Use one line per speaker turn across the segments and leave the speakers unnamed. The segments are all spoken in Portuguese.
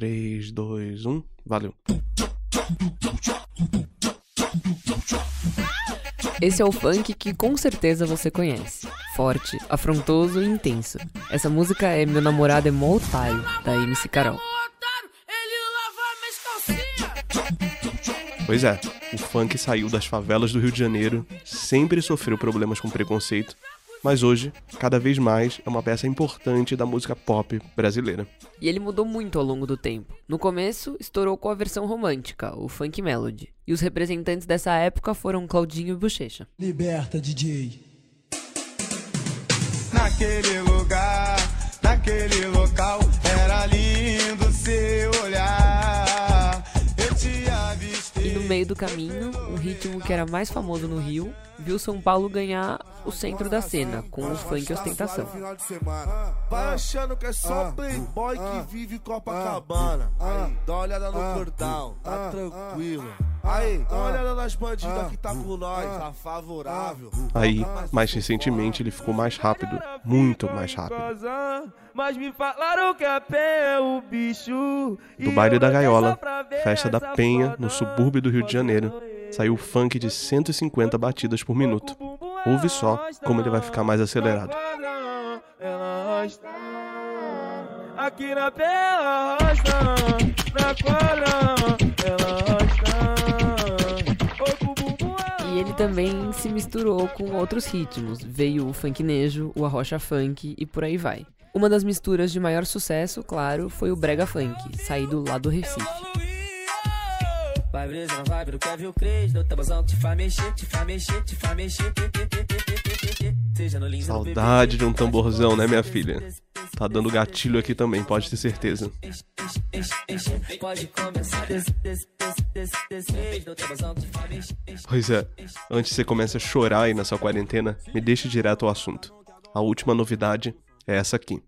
3, 2, 1, valeu.
Esse é o funk que com certeza você conhece. Forte, afrontoso e intenso. Essa música é Meu Namorado é Mó Otário, da MC Carol.
Pois é, o funk saiu das favelas do Rio de Janeiro, sempre sofreu problemas com preconceito, mas hoje, cada vez mais, é uma peça importante da música pop brasileira.
E ele mudou muito ao longo do tempo. No começo, estourou com a versão romântica, o funk melody. E os representantes dessa época foram Claudinho e Bochecha.
Liberta, DJ.
Naquele lugar, naquele local, era lindo seu olhar. Eu te avistei.
E no meio do caminho, um ritmo que era mais famoso no Rio, viu São Paulo ganhar o centro da cena, com o funk ostentação.
Vai achando que é só playboy que vive Copacabana. Aí, dá uma olhada no cordão, tá tranquilo. Aí, dá uma olhada nas bandidas que tá com nós, tá favorável.
Aí, mais recentemente, ele ficou mais rápido, muito mais rápido.
Mas me falaram que a pé é o bicho.
Do baile da gaiola, festa da Penha, no subúrbio do Rio de Janeiro, saiu o funk de 150 batidas por minuto. Ouve só como ele vai ficar mais acelerado.
Aqui na rocha, na quadra, ela
E ele também se misturou com outros ritmos. Veio o funknejo, o arrocha funk e por aí vai. Uma das misturas de maior sucesso, claro, foi o brega funk, saído lá do Recife.
Vai brisa Kevin Cres, do tabuzão que te faz mexer, te faz mexer, te faz mexer. Seja no lindo
Saudade de um tamborzão, né, minha filha? Tá dando gatilho aqui também, pode ter certeza. Pois é, antes que você comece a chorar aí na sua quarentena, me deixe direto ao assunto. A última novidade é essa aqui.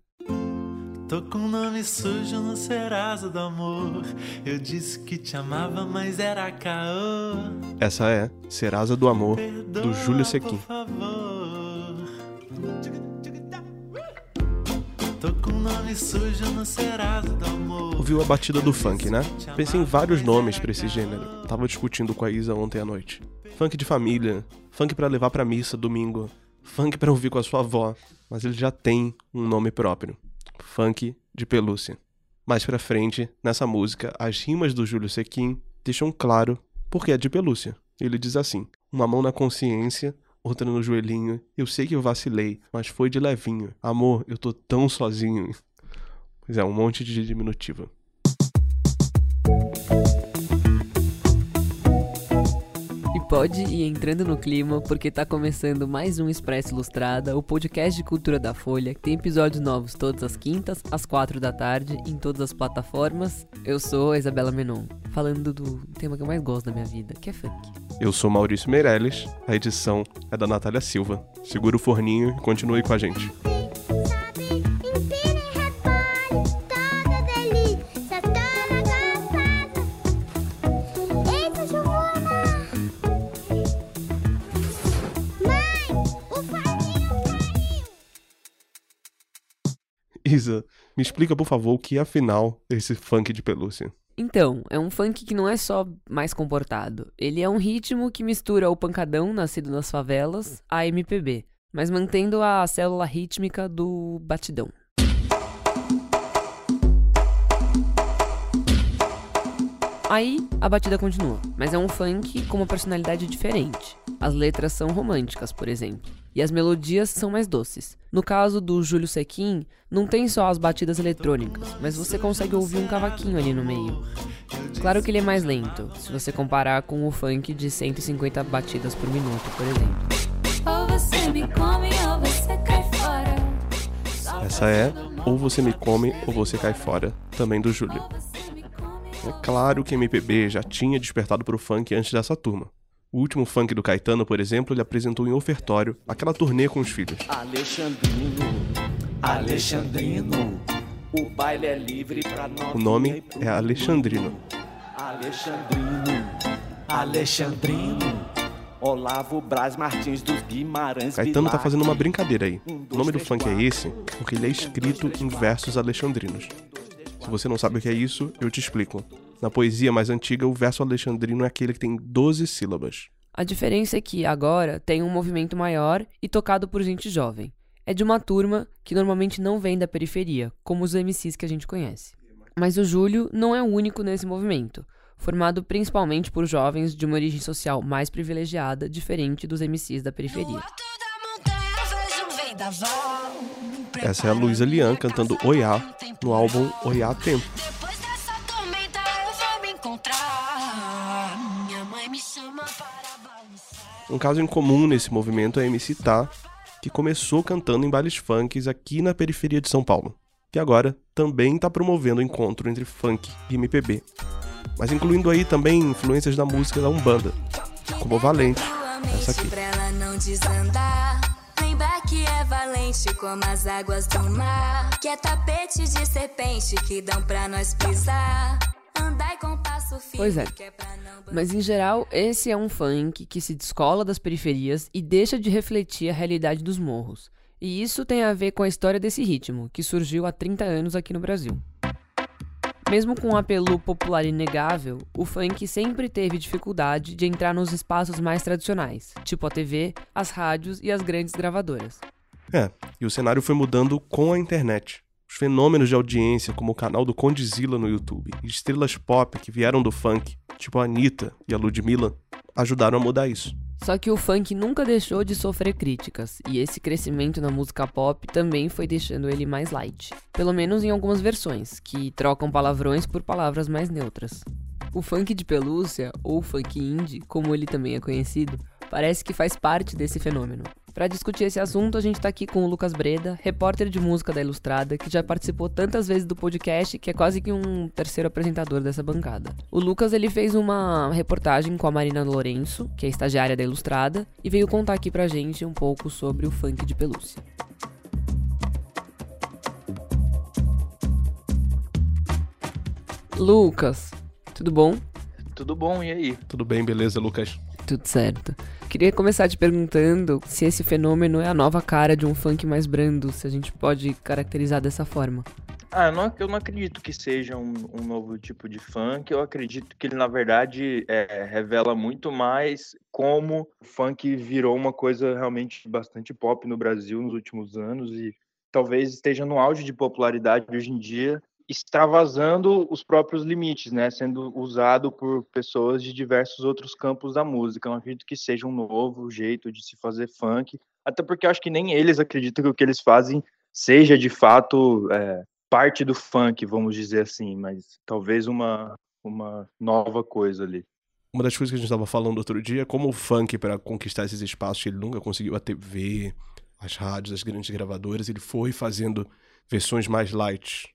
Tô com nome sujo no Serasa do amor. Eu disse que te amava, mas era caô.
Essa é Serasa do Amor,
Perdoa,
do Júlio Sequim.
Por favor. Tô com nome sujo no Serasa do amor.
Ouviu a batida do funk, né? Pensei em vários nomes pra esse gênero. Tava discutindo com a Isa ontem à noite. Funk de família, funk pra levar pra missa domingo, funk pra ouvir com a sua avó, mas ele já tem um nome próprio. Funk de pelúcia. Mais pra frente, nessa música, as rimas do Júlio Sequim deixam claro porque é de pelúcia. Ele diz assim: Uma mão na consciência, outra no joelhinho. Eu sei que eu vacilei, mas foi de levinho. Amor, eu tô tão sozinho. Pois é, um monte de diminutiva.
Pode ir entrando no clima, porque tá começando mais um Expresso Ilustrada, o podcast de cultura da Folha, que tem episódios novos todas as quintas, às quatro da tarde, em todas as plataformas. Eu sou a Isabela Menon, falando do tema que eu mais gosto da minha vida, que é funk.
Eu sou Maurício Meirelles, a edição é da Natália Silva. Segura o forninho e continue com a gente. Me explica por favor o que é afinal esse funk de pelúcia.
Então, é um funk que não é só mais comportado. Ele é um ritmo que mistura o pancadão nascido nas favelas à MPB, mas mantendo a célula rítmica do batidão. Aí a batida continua, mas é um funk com uma personalidade diferente. As letras são românticas, por exemplo, e as melodias são mais doces. No caso do Júlio Sequim, não tem só as batidas eletrônicas, mas você consegue ouvir um cavaquinho ali no meio. Claro que ele é mais lento, se você comparar com o funk de 150 batidas por minuto, por exemplo.
Ou você me come ou você cai fora.
Essa é Ou Você Me Come ou Você Cai Fora, também do Júlio. É claro que MPB já tinha despertado pro funk antes dessa turma. O último funk do Caetano, por exemplo, ele apresentou em ofertório aquela turnê com os filhos.
Alexandrino, Alexandrino, o baile é livre pra nós.
O nome é Alexandrino.
Alexandrino, Alexandrino, Olavo Braz Martins dos Guimarães.
Caetano tá fazendo uma brincadeira aí. O nome do funk é esse porque ele é escrito em versos alexandrinos. Se você não sabe o que é isso, eu te explico. Na poesia mais antiga, o verso alexandrino é aquele que tem 12 sílabas.
A diferença é que agora tem um movimento maior e tocado por gente jovem. É de uma turma que normalmente não vem da periferia, como os MCs que a gente conhece. Mas o Júlio não é o único nesse movimento, formado principalmente por jovens de uma origem social mais privilegiada, diferente dos MCs da periferia.
Essa é a Luísa Lian cantando Oiá no álbum Oiá Tempo. Um caso em comum nesse movimento é a MC Tá, que começou cantando em bailes funks aqui na periferia de São Paulo, que agora também está promovendo o encontro entre funk e MPB, mas incluindo aí também influências da música da Umbanda, como Valente, essa aqui.
Valente como as águas do mar. Que é tapete de serpente que dão pra nós pisar. Andai com passo firme.
Pois é.
é
Mas em geral, esse é um funk que se descola das periferias e deixa de refletir a realidade dos morros. E isso tem a ver com a história desse ritmo, que surgiu há 30 anos aqui no Brasil. Mesmo com um apelo popular inegável, o funk sempre teve dificuldade de entrar nos espaços mais tradicionais, tipo a TV, as rádios e as grandes gravadoras.
É, e o cenário foi mudando com a internet. Os fenômenos de audiência, como o canal do Condizila no YouTube, e estrelas pop que vieram do funk, tipo a Anitta e a Ludmilla, ajudaram a mudar isso.
Só que o funk nunca deixou de sofrer críticas, e esse crescimento na música pop também foi deixando ele mais light. Pelo menos em algumas versões, que trocam palavrões por palavras mais neutras. O funk de pelúcia, ou funk indie, como ele também é conhecido, parece que faz parte desse fenômeno. Para discutir esse assunto, a gente tá aqui com o Lucas Breda, repórter de música da Ilustrada, que já participou tantas vezes do podcast que é quase que um terceiro apresentador dessa bancada. O Lucas ele fez uma reportagem com a Marina Lourenço, que é estagiária da Ilustrada, e veio contar aqui pra gente um pouco sobre o funk de pelúcia. Lucas, tudo bom?
Tudo bom, e aí?
Tudo bem, beleza, Lucas?
Tudo certo. Queria começar te perguntando se esse fenômeno é a nova cara de um funk mais brando, se a gente pode caracterizar dessa forma.
Ah, eu não, eu não acredito que seja um, um novo tipo de funk. Eu acredito que ele, na verdade, é, revela muito mais como o funk virou uma coisa realmente bastante pop no Brasil nos últimos anos e talvez esteja no auge de popularidade hoje em dia, extravasando os próprios limites, né? Sendo usado por pessoas de diversos outros campos da música. Eu não acredito que seja um novo jeito de se fazer funk, até porque eu acho que nem eles acreditam que o que eles fazem seja de fato é, parte do funk, vamos dizer assim, mas talvez uma, uma nova coisa ali.
Uma das coisas que a gente estava falando outro dia é como o funk, para conquistar esses espaços, ele nunca conseguiu a TV, as rádios, as grandes gravadoras, ele foi fazendo versões mais light.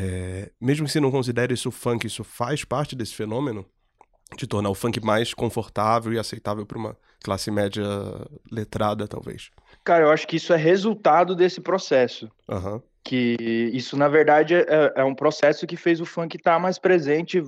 É, mesmo que você não considere isso funk, isso faz parte desse fenômeno de tornar o funk mais confortável e aceitável para uma classe média letrada, talvez.
Cara, eu acho que isso é resultado desse processo.
Aham.
que isso na verdade é, é um processo que fez o funk estar mais presente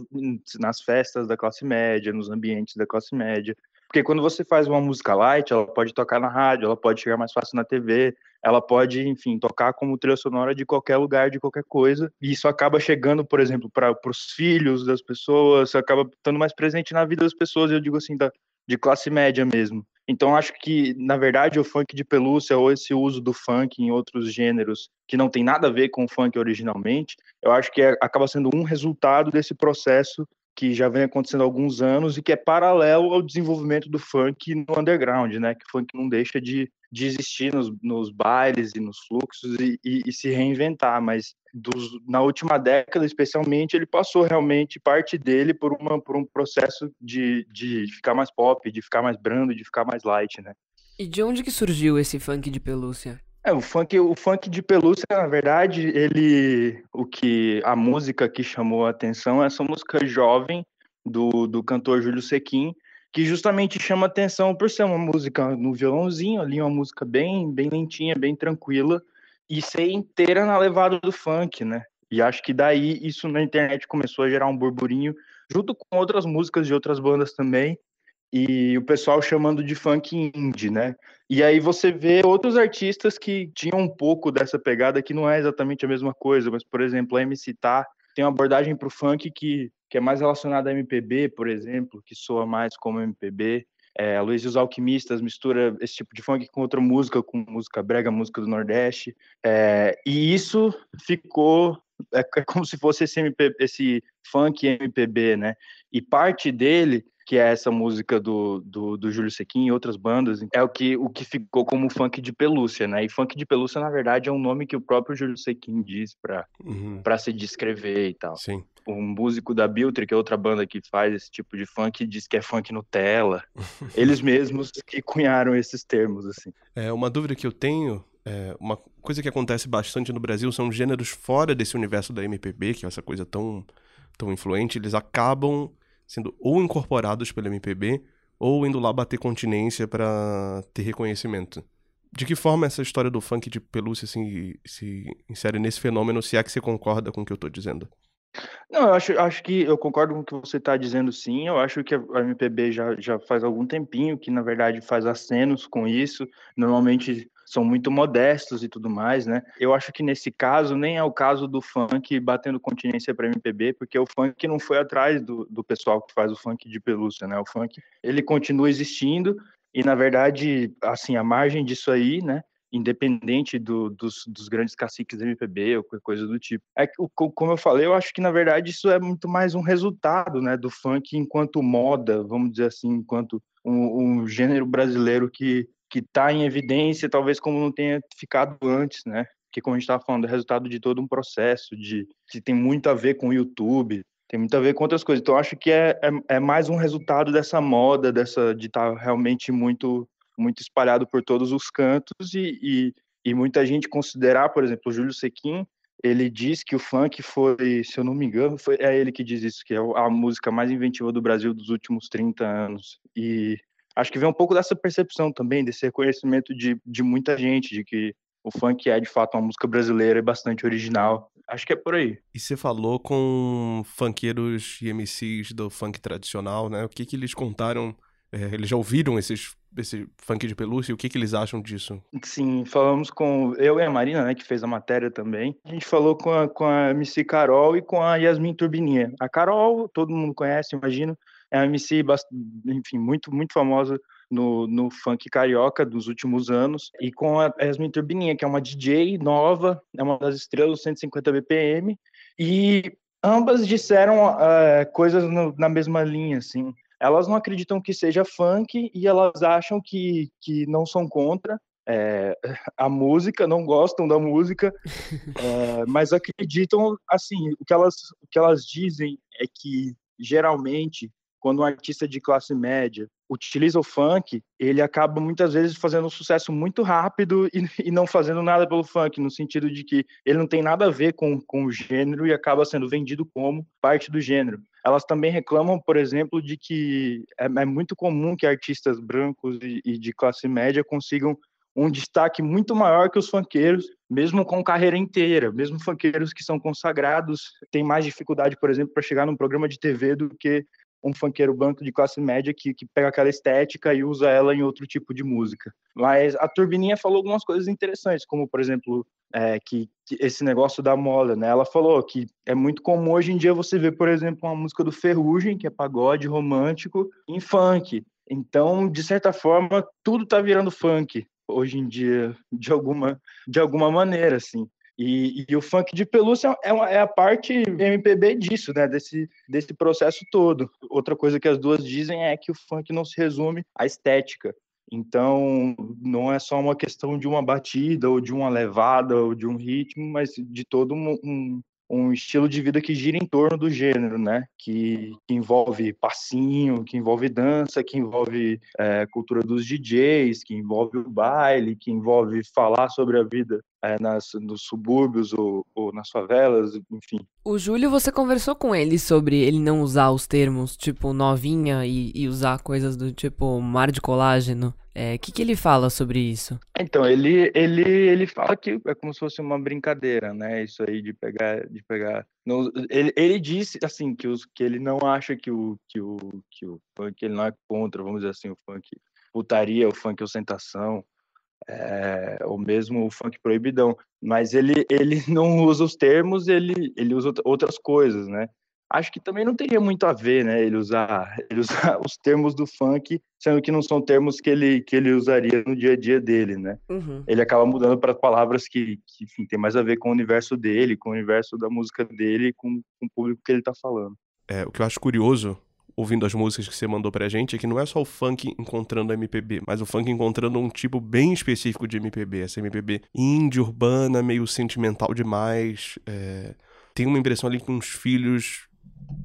nas festas da classe média, nos ambientes da classe média. Porque quando você faz uma música light, ela pode tocar na rádio, ela pode chegar mais fácil na TV, ela pode, enfim, tocar como trilha sonora de qualquer lugar, de qualquer coisa. E isso acaba chegando, por exemplo, para os filhos das pessoas, acaba estando mais presente na vida das pessoas, eu digo assim, da, de classe média mesmo. Então, acho que, na verdade, o funk de pelúcia ou esse uso do funk em outros gêneros que não tem nada a ver com o funk originalmente, eu acho que é- acaba sendo um resultado desse processo que já vem acontecendo há alguns anos e que é paralelo ao desenvolvimento do funk no underground, né? Que o funk não deixa de, de existir nos, nos bailes e nos fluxos e, e- e se reinventar, mas dos- na última década, especialmente, ele passou realmente parte dele por, uma, por um processo de, de ficar mais pop, de ficar mais brando, de ficar mais light, né?
E de onde que surgiu esse funk de pelúcia?
É, o funk, o funk de pelúcia, na verdade, ele, o que a música que chamou a atenção é essa música jovem do, do cantor Júlio Sequin, que justamente chama atenção por ser uma música no violãozinho, ali uma música bem, bem lentinha, bem tranquila, e ser inteira na levada do funk, né? E acho que daí isso na internet começou a gerar um burburinho, junto com outras músicas de outras bandas também, e o pessoal chamando de funk indie, né? E aí você vê outros artistas que tinham um pouco dessa pegada que não é exatamente a mesma coisa, mas por exemplo, a MC Tá tem uma abordagem para o funk que, que é mais relacionada a MPB, por exemplo, que soa mais como MPB. É, a Luiz e os Alquimistas mistura esse tipo de funk com outra música, com música brega, música do Nordeste. É, e isso ficou é, como se fosse esse, MP, esse funk MPB, né? E parte dele que é essa música do, do, do Júlio Sequin e outras bandas, é o que, o que ficou como funk de pelúcia, né? E funk de pelúcia, na verdade, é um nome que o próprio Júlio Sequin diz para uhum. se descrever e tal.
Sim.
Um músico da Biltre, que é outra banda que faz esse tipo de funk, diz que é funk Nutella. Eles mesmos que cunharam esses termos, assim.
É, uma dúvida que eu tenho é, uma coisa que acontece bastante no Brasil são gêneros fora desse universo da MPB, que é essa coisa tão, tão influente, eles acabam sendo ou incorporados pelo MPB ou indo lá bater continência para ter reconhecimento. De que forma essa história do funk de pelúcia assim, se insere nesse fenômeno, se é que você concorda com o que eu estou dizendo?
Não, eu acho, acho que eu concordo com o que você está dizendo, sim. Eu acho que a MPB já, já faz algum tempinho que, na verdade, faz acenos com isso. Normalmente são muito modestos e tudo mais, né? Eu acho que nesse caso nem é o caso do funk batendo continência para MPB, porque o funk não foi atrás do, do pessoal que faz o funk de pelúcia, né? O funk ele continua existindo e na verdade, assim, a margem disso aí, né? independente do, dos, dos, grandes caciques da MPB ou qualquer coisa do tipo. É que, como eu falei, eu acho que na verdade isso é muito mais um resultado, né, do funk enquanto moda, vamos dizer assim, enquanto um, um gênero brasileiro que que está em evidência, talvez como não tenha ficado antes, né? Que como a gente estava falando, é resultado de todo um processo de que tem muito a ver com o YouTube, tem muito a ver com outras coisas. Então acho que é, é, é mais um resultado dessa moda, dessa de estar tá realmente muito muito espalhado por todos os cantos e, e, e muita gente considerar, por exemplo, o Júlio Sequin, ele diz que o funk foi, se eu não me engano, foi, é ele que diz isso, que é a música mais inventiva do Brasil dos últimos 30 anos. E acho que vem um pouco dessa percepção também, desse reconhecimento de, de muita gente, de que o funk é de fato uma música brasileira e bastante original. Acho que é por aí.
E você falou com funkeiros e MCs do funk tradicional, né? O que que eles contaram? É, eles já ouviram esses esse funk de pelúcia, o que, que eles acham disso?
Sim, falamos com eu e a Marina, né, que fez a matéria também. A gente falou com a, com a MC Carol e com a Yasmin Turbininha. A Carol, todo mundo conhece, imagino, é uma MC, enfim, muito, muito famosa no, no funk carioca dos últimos anos. E com a Yasmin Turbininha, que é uma DJ nova, é uma das estrelas 150 BPM. E ambas disseram uh, coisas no, na mesma linha, assim elas não acreditam que seja funk e elas acham que, que não são contra é, a música, não gostam da música, é, mas acreditam, assim, o que, elas, o que elas dizem é que, geralmente, quando um artista de classe média utiliza o funk, ele acaba muitas vezes fazendo um sucesso muito rápido e, e, não fazendo nada pelo funk, no sentido de que ele não tem nada a ver com, com o gênero e acaba sendo vendido como parte do gênero. Elas também reclamam, por exemplo, de que é, é muito comum que artistas brancos e, e de classe média consigam um destaque muito maior que os funkeiros, mesmo com carreira inteira. Mesmo funkeiros que são consagrados têm mais dificuldade, por exemplo, para chegar num programa de TV do que um funkeiro banco de classe média que, que pega aquela estética e usa ela em outro tipo de música. Mas a Turbininha falou algumas coisas interessantes, como, por exemplo, é, que, que, esse negócio da moda, né? Ela falou que é muito comum hoje em dia você ver, por exemplo, uma música do Ferrugem, que é pagode romântico, em funk. Então, de certa forma, tudo tá virando funk hoje em dia, de alguma, de alguma maneira, assim. E, e, o funk de pelúcia é, uma, é, a parte MPB disso, né? Desse, desse processo todo. Outra coisa que as duas dizem é que o funk não se resume à estética. Então, não é só uma questão de uma batida, ou de uma levada, ou de um ritmo, mas de todo um, um, um estilo de vida que gira em torno do gênero, né? Que, que envolve passinho, que envolve dança, que envolve é, cultura dos DJs, que envolve o baile, que envolve falar sobre a vida é, nas, nos subúrbios ou, ou, nas favelas, enfim.
O Júlio, você conversou com ele sobre ele não usar os termos tipo novinha e, e usar coisas do tipo mar de colágeno. É, que, que ele fala sobre isso?
Então, ele, ele, ele fala que é como se fosse uma brincadeira, né? Isso aí de pegar. De pegar ele, ele disse assim que, os, que ele não acha que o, que, o, que o funk ele não é contra, vamos dizer assim, o funk putaria, o funk ostentação é, ou mesmo o funk proibidão, mas ele, ele não usa os termos, ele, ele usa outras coisas, né? Acho que também não teria muito a ver, né, ele usar, ele usar os termos do funk, sendo que não são termos que ele, que ele usaria no dia a dia dele, né?
Uhum.
Ele acaba mudando para palavras que, que, enfim, tem mais a ver com o universo dele, com o universo da música dele, com, com o público que ele está falando.
É, o que eu acho curioso ouvindo as músicas que você mandou pra gente, é que não é só o funk encontrando a MPB, mas o funk encontrando um tipo bem específico de MPB. Essa MPB indie, urbana, meio sentimental demais. É... Tem uma impressão ali que uns filhos.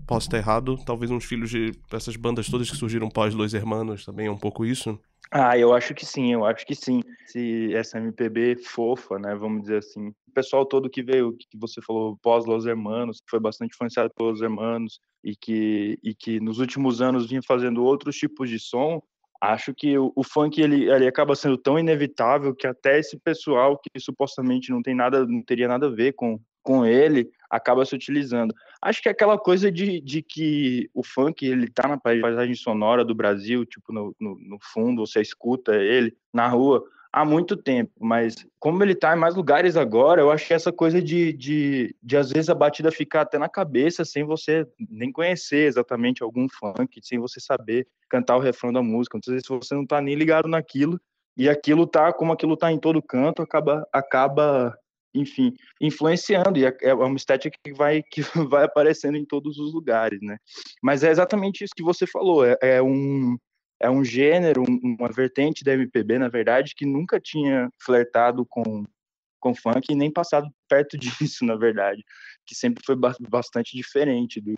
Posso estar errado, talvez uns filhos de essas bandas todas que surgiram pós Los Hermanos também é um pouco isso.
Ah, eu acho que sim, eu acho que sim. Se essa MPB fofa, né, vamos dizer assim. O pessoal todo que veio, que você falou, pós Los Hermanos, que foi bastante influenciado pelos Hermanos e que, e que nos últimos anos vinha fazendo outros tipos de som, acho que o, o, funk ele, ele acaba sendo tão inevitável que até esse pessoal que supostamente não tem nada, não teria nada a ver com, com ele, acaba se utilizando. Acho que é aquela coisa de, de que o funk ele tá na paisagem sonora do Brasil, tipo no, no, no fundo você escuta ele na rua há muito tempo, mas como ele tá em mais lugares agora, eu acho que essa coisa de, de, de às vezes a batida ficar até na cabeça sem você nem conhecer exatamente algum funk, sem você saber cantar o refrão da música. Muitas vezes você não tá nem ligado naquilo e aquilo tá, como aquilo tá em todo canto, acaba acaba enfim, influenciando, e é, é uma estética que vai, que vai aparecendo em todos os lugares, né? Mas é exatamente isso que você falou, é, é um, é um gênero, uma vertente da MPB, na verdade, que nunca tinha flertado com, com funk e nem passado perto disso, na verdade, que sempre foi bastante diferente do,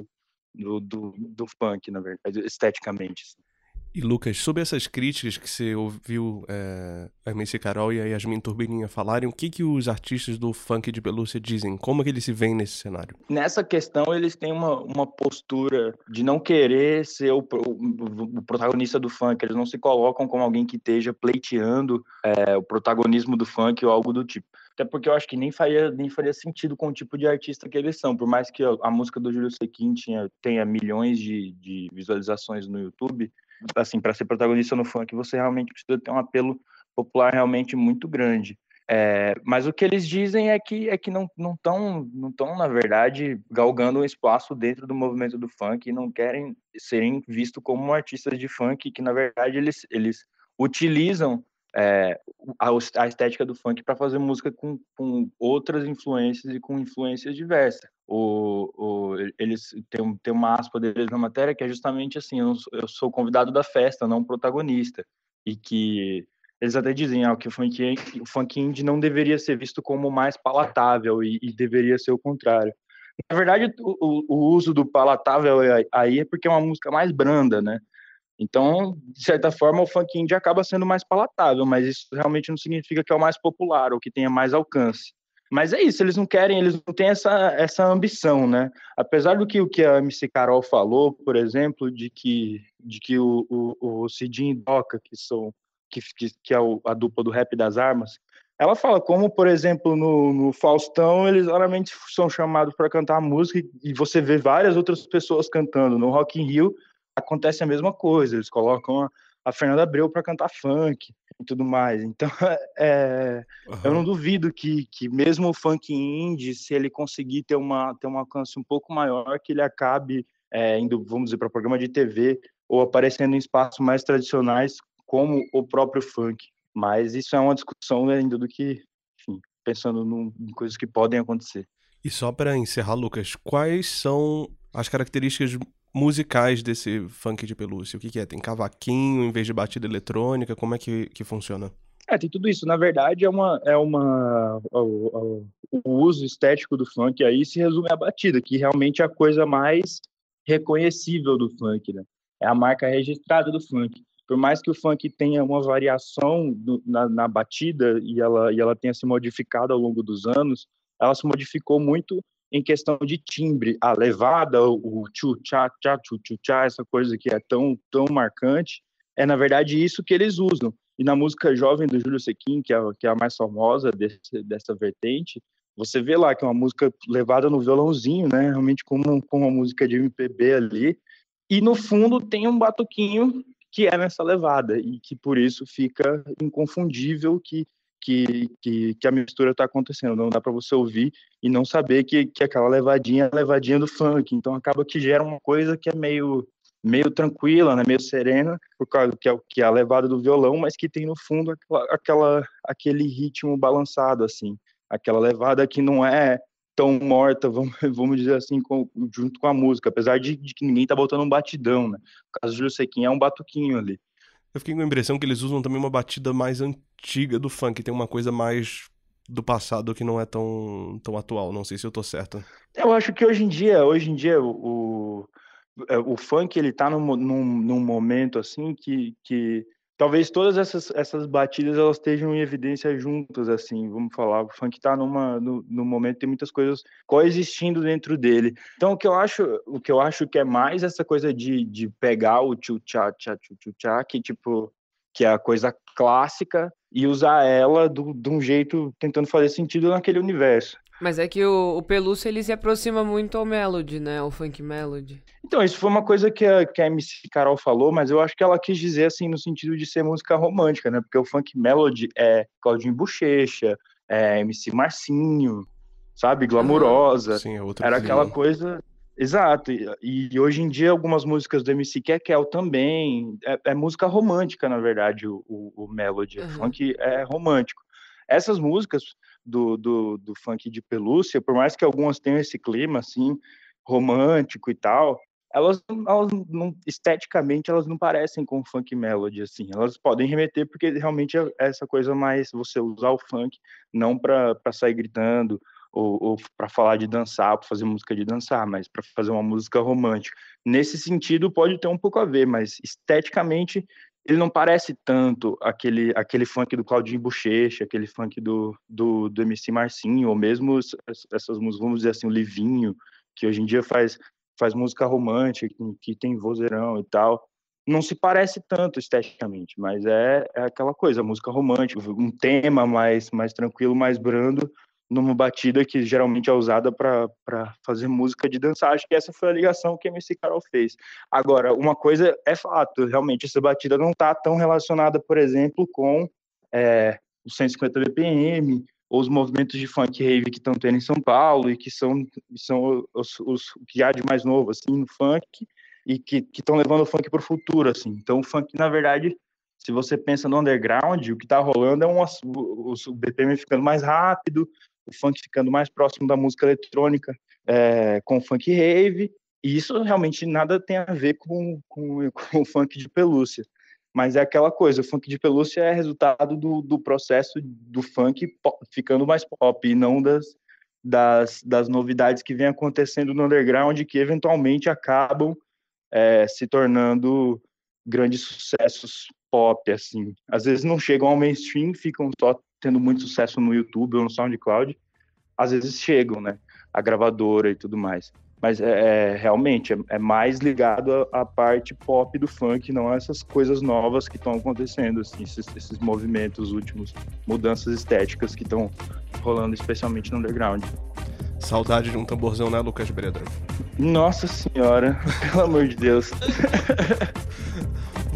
do, do, do funk, na verdade, esteticamente.
E Lucas, sobre essas críticas que você ouviu é, a MC Carol e a Yasmin Turbininha falarem, o que, que os artistas do funk de pelúcia dizem? Como é que eles se veem nesse cenário?
Nessa questão, eles têm uma, uma postura de não querer ser o, o, o protagonista do funk. Eles não se colocam como alguém que esteja pleiteando é, o protagonismo do funk ou algo do tipo. Até porque eu acho que nem faria, nem faria sentido com o tipo de artista que eles são. Por mais que a, a música do Júlio Sequin tinha, tenha milhões de, de visualizações no YouTube, assim, para ser protagonista no funk, você realmente precisa ter um apelo popular realmente muito grande. É, mas o que eles dizem é que é que não não estão não tão na verdade galgando um espaço dentro do movimento do funk e não querem serem vistos como artistas de funk que na verdade eles eles utilizam é, a, a, estética do funk para fazer música com, com, outras influências e com influências diversas. O, o, eles têm, uma aspa deles na matéria que é justamente assim: eu, eu sou convidado da festa, não protagonista. E que eles até dizem ah, que o funk, o funk indie não deveria ser visto como mais palatável e, e deveria ser o contrário. Na verdade, o, o, uso do palatável aí é porque é uma música mais branda, né? Então, de certa forma, o funk indie acaba sendo mais palatável, mas isso realmente não significa que é o mais popular ou que tenha mais alcance. Mas é isso, eles não querem, eles não têm essa, essa ambição, né? Apesar do que o que a MC Carol falou, por exemplo, de que, de que o, o, o Cidinho e Doca, que são que, que, que é a dupla do rap das armas, ela fala como, por exemplo, no, no Faustão, eles raramente são chamados para cantar música e você vê várias outras pessoas cantando. No Rock in Rio, acontece a mesma coisa, eles colocam a, a Fernanda Abreu para cantar funk e tudo mais. Então, é, uhum. eu não duvido que, que mesmo o funk indie, se ele conseguir ter, uma, ter um alcance um pouco maior, que ele acabe é, indo, vamos dizer, para programa de TV ou aparecendo em espaços mais tradicionais, como o próprio funk. Mas isso é uma discussão ainda do que, enfim, pensando num, em coisas que podem acontecer.
E só para encerrar, Lucas, quais são as características musicais desse funk de pelúcia? O que, que é? Tem cavaquinho em vez de batida eletrônica? Como é que, que funciona?
É, tem tudo isso. Na verdade, é uma, é uma o, o, uso estético do funk aí se resume à batida, que realmente é a coisa mais reconhecível do funk, né? É a marca registrada do funk. Por mais que o funk tenha uma variação do, na, na batida e ela, e ela tenha se modificado ao longo dos anos, ela se modificou muito em questão de timbre, a levada, o tchu-tchá, tchá, tchu-tchá, essa coisa que é tão, tão marcante, é na verdade isso que eles usam. E na música jovem do Júlio Sequin, que é, que é a mais famosa desse, dessa vertente, você vê lá que é uma música levada no violãozinho, né? Realmente como, como uma música de MPB ali. E no fundo tem um batuquinho que é nessa levada e que por isso fica inconfundível que que, que, que a mistura está acontecendo. Não dá para você ouvir e não saber que, que aquela levadinha é levadinha do funk. Então acaba que gera uma coisa que é meio meio tranquila, né, meio serena, por causa que é, que é a levada do violão, mas que tem no fundo aquela, aquela aquele ritmo balançado assim, aquela levada que não é tão morta, vamos, vamos dizer assim, com, junto com a música, apesar de, de, que ninguém tá botando um batidão, né? O caso do Júlio Sequim é um batuquinho ali.
Eu fiquei com a impressão que eles usam também uma batida mais antiga do funk, tem uma coisa mais do passado que não é tão, tão atual, não sei se eu tô certo.
Eu acho que hoje em dia, hoje em dia o, é, o funk ele tá num, num, num, momento assim que, que talvez todas essas, essas batidas elas estejam em evidência juntas assim vamos falar. O funk está numa no, no, momento tem muitas coisas coexistindo dentro dele. Então o que eu acho o que eu acho que é mais essa coisa de, de pegar o tchu tchá tchá tchu tchu tchá que tipo que é a coisa clássica e usar ela do, de um jeito tentando fazer sentido naquele universo
mas é que o, o Pelúcio ele se aproxima muito ao Melody, né? O funk Melody.
Então, isso foi uma coisa que a, que a MC Carol falou, mas eu acho que ela quis dizer assim no sentido de ser música romântica, né? Porque o funk Melody é Claudinho Bochecha, é MC Marcinho, sabe? Glamurosa.
Sim, é outra
Era aquela coisa. Exato. E, e, hoje em dia, algumas músicas do MC Kekel também. É, é música romântica, na verdade, o, o, o Melody. Uhum. O funk é romântico. Essas músicas do, do, do funk de pelúcia, por mais que algumas tenham esse clima, assim, romântico e tal, elas, elas não, esteticamente elas não parecem com funk melody assim. Elas podem remeter porque realmente é essa coisa mais você usar o funk não para sair gritando ou, ou para falar de dançar para fazer música de dançar mas para fazer uma música romântica. Nesse sentido pode ter um pouco a ver mas esteticamente ele não parece tanto aquele, aquele funk do Claudinho Bochecha, aquele funk do, do, do MC Marcinho, ou mesmo essas músicas, vamos dizer assim, o Livinho, que hoje em dia faz, faz música romântica, que, que tem vozeirão e tal. Não se parece tanto esteticamente, mas é, é aquela coisa, música romântica, um tema mais, mais tranquilo, mais brando, numa batida que geralmente é usada para fazer música de dançar. Acho que essa foi a ligação que MC Carol fez. Agora, uma coisa é fato, realmente essa batida não está tão relacionada, por exemplo, com é, os 150 BPM ou os movimentos de funk rave que estão tendo em São Paulo e que são, são os, os, que há de mais novo assim no funk e que estão levando o funk para o futuro assim. Então, o funk, na verdade, se você pensa no underground, o que está rolando é um, o BPM ficando mais rápido, o funk ficando mais próximo da música eletrônica é, com o funk rave, e isso realmente nada tem a ver com, com, com o funk de pelúcia. Mas é aquela coisa, o funk de pelúcia é resultado do, do processo do funk pop, ficando mais pop, e não das, das, das novidades que vem acontecendo no underground, que eventualmente acabam é, se tornando grandes sucessos pop, assim. Às vezes não chegam ao mainstream, ficam só tendo muito sucesso no YouTube ou no SoundCloud, às vezes chegam, né? A gravadora e tudo mais. Mas é, é realmente é, é, mais ligado à, parte pop do funk, não a essas coisas novas que estão acontecendo, assim, esses, esses movimentos últimos, mudanças estéticas que estão rolando, especialmente no underground.
Saudade de um tamborzão, né, Lucas Breda?
Nossa senhora, pelo amor de Deus.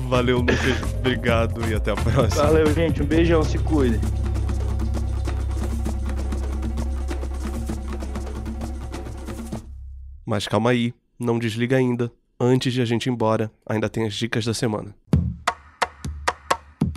Valeu, Lucas. Obrigado e até a próxima.
Valeu, gente. Um beijão. Se cuide.
Mas calma aí, não desliga ainda. Antes de a gente ir embora, ainda tem as dicas da semana.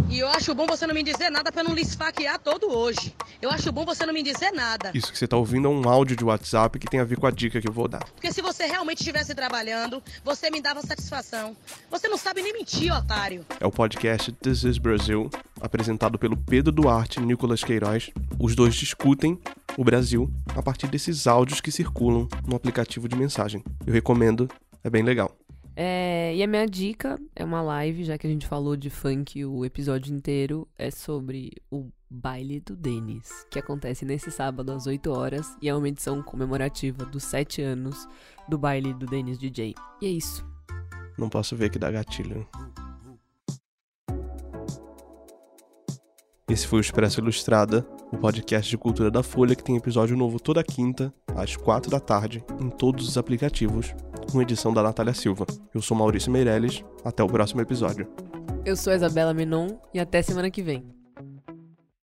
E eu acho bom você não me dizer nada para não lhe esfaquear todo hoje. Eu acho bom você não me dizer nada.
Isso que você tá ouvindo é um áudio de WhatsApp que tem a ver com a dica que eu vou dar.
Porque se você realmente estivesse trabalhando, você me dava satisfação. Você não sabe nem mentir, otário.
É o podcast This is Brazil, apresentado pelo Pedro Duarte e Nicolas Queiroz. Os dois discutem o Brasil a partir desses áudios que circulam no aplicativo de mensagem. Eu recomendo, é bem legal.
É, e a minha dica é uma live, já que a gente falou de funk o episódio inteiro, é sobre o Baile do Denis, que acontece nesse sábado às 8 horas e é uma edição comemorativa dos 7 anos do Baile do Denis DJ. E é isso.
Não posso ver que dá gatilho. Esse foi o Expresso Ilustrada, o podcast de cultura da Folha que tem episódio novo toda quinta, às 4 da tarde, em todos os aplicativos, com edição da Natália Silva. Eu sou Maurício Meirelles, até o próximo episódio.
Eu sou Isabela Menon e até semana que vem.